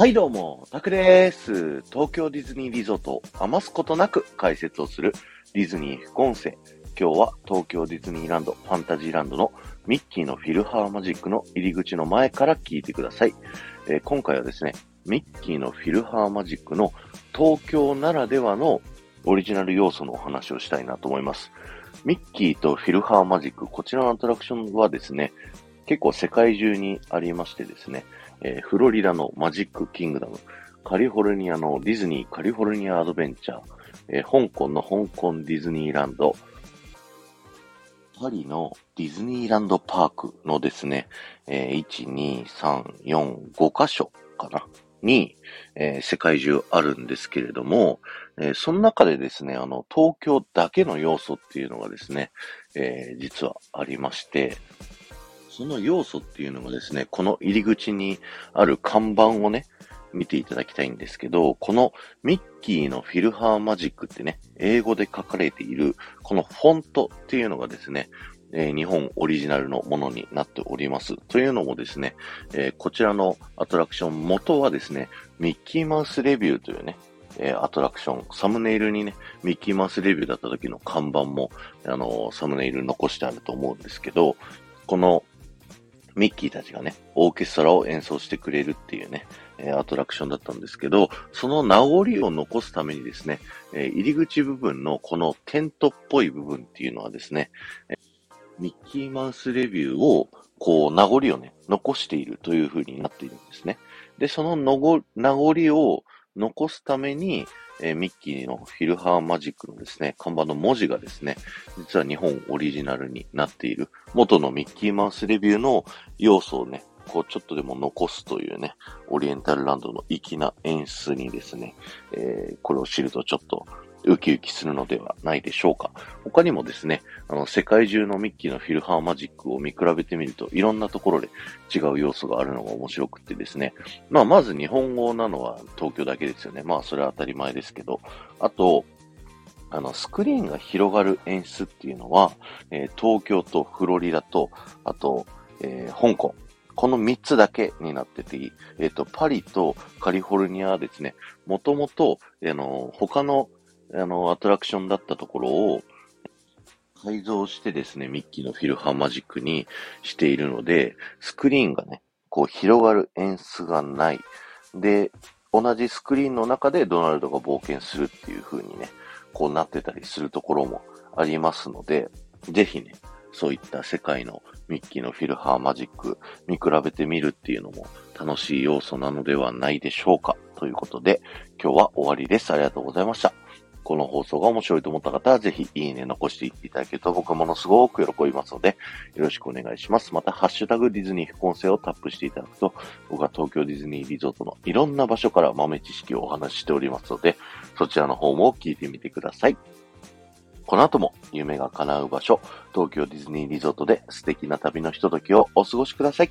はいどうも、タクです。東京ディズニーリゾートを余すことなく解説をするディズニー副音声。今日は東京ディズニーランドファンタジーランドのミッキーのフィルハーマジックの入り口の前から聞いてください。えー、今回はですね、ミッキーのフィルハーマジックの東京ならではのオリジナル要素のお話をしたいなと思います。ミッキーとフィルハーマジック、こちらのアトラクションはですね、結構世界中にありましてですね、えー、フロリダのマジックキングダム、カリフォルニアのディズニーカリフォルニアアドベンチャー、えー、香港の香港ディズニーランド、パリのディズニーランドパークのですね、えー、1、2、3、4、5箇所かなに、えー、世界中あるんですけれども、えー、その中でですね、あの、東京だけの要素っていうのがですね、えー、実はありまして、その要素っていうのがですね、この入り口にある看板をね、見ていただきたいんですけど、このミッキーのフィルハーマジックってね、英語で書かれている、このフォントっていうのがですね、えー、日本オリジナルのものになっております。というのもですね、えー、こちらのアトラクション元はですね、ミッキーマウスレビューというね、えー、アトラクション、サムネイルにね、ミッキーマウスレビューだった時の看板も、あのサムネイル残してあると思うんですけど、このミッキーたちがね、オーケストラを演奏してくれるっていうね、えアトラクションだったんですけど、その名残を残すためにですね、え入り口部分のこのテントっぽい部分っていうのはですね、ミッキーマウスレビューを、こう、名残をね、残しているという風になっているんですね。で、その名残を残すために、えー、ミッキーのフィルハーマジックのですね、看板の文字がですね、実は日本オリジナルになっている、元のミッキーマウスレビューの要素をね、こうちょっとでも残すというね、オリエンタルランドの粋な演出にですね、えー、これを知るとちょっとウキウキするのではないでしょうか。他にもですね、あの、世界中のミッキーのフィルハーマジックを見比べてみると、いろんなところで違う要素があるのが面白くってですね。まあ、まず日本語なのは東京だけですよね。まあ、それは当たり前ですけど。あと、あの、スクリーンが広がる演出っていうのは、えー、東京とフロリダと、あと、えー、香港。この3つだけになってていい、えっ、ー、と、パリとカリフォルニアはですね、もともと、あの、他のあの、アトラクションだったところを、改造してですね、ミッキーのフィルハーマジックにしているので、スクリーンがね、こう広がる演出がない。で、同じスクリーンの中でドナルドが冒険するっていう風にね、こうなってたりするところもありますので、ぜひね、そういった世界のミッキーのフィルハーマジック見比べてみるっていうのも楽しい要素なのではないでしょうか。ということで、今日は終わりです。ありがとうございました。この放送が面白いと思った方は、ぜひいいね残していただけると僕はものすごく喜びますので、よろしくお願いします。また、ハッシュタグディズニー副音声をタップしていただくと、僕は東京ディズニーリゾートのいろんな場所から豆知識をお話ししておりますので、そちらの方も聞いてみてください。この後も夢が叶う場所、東京ディズニーリゾートで素敵な旅のひとときをお過ごしください。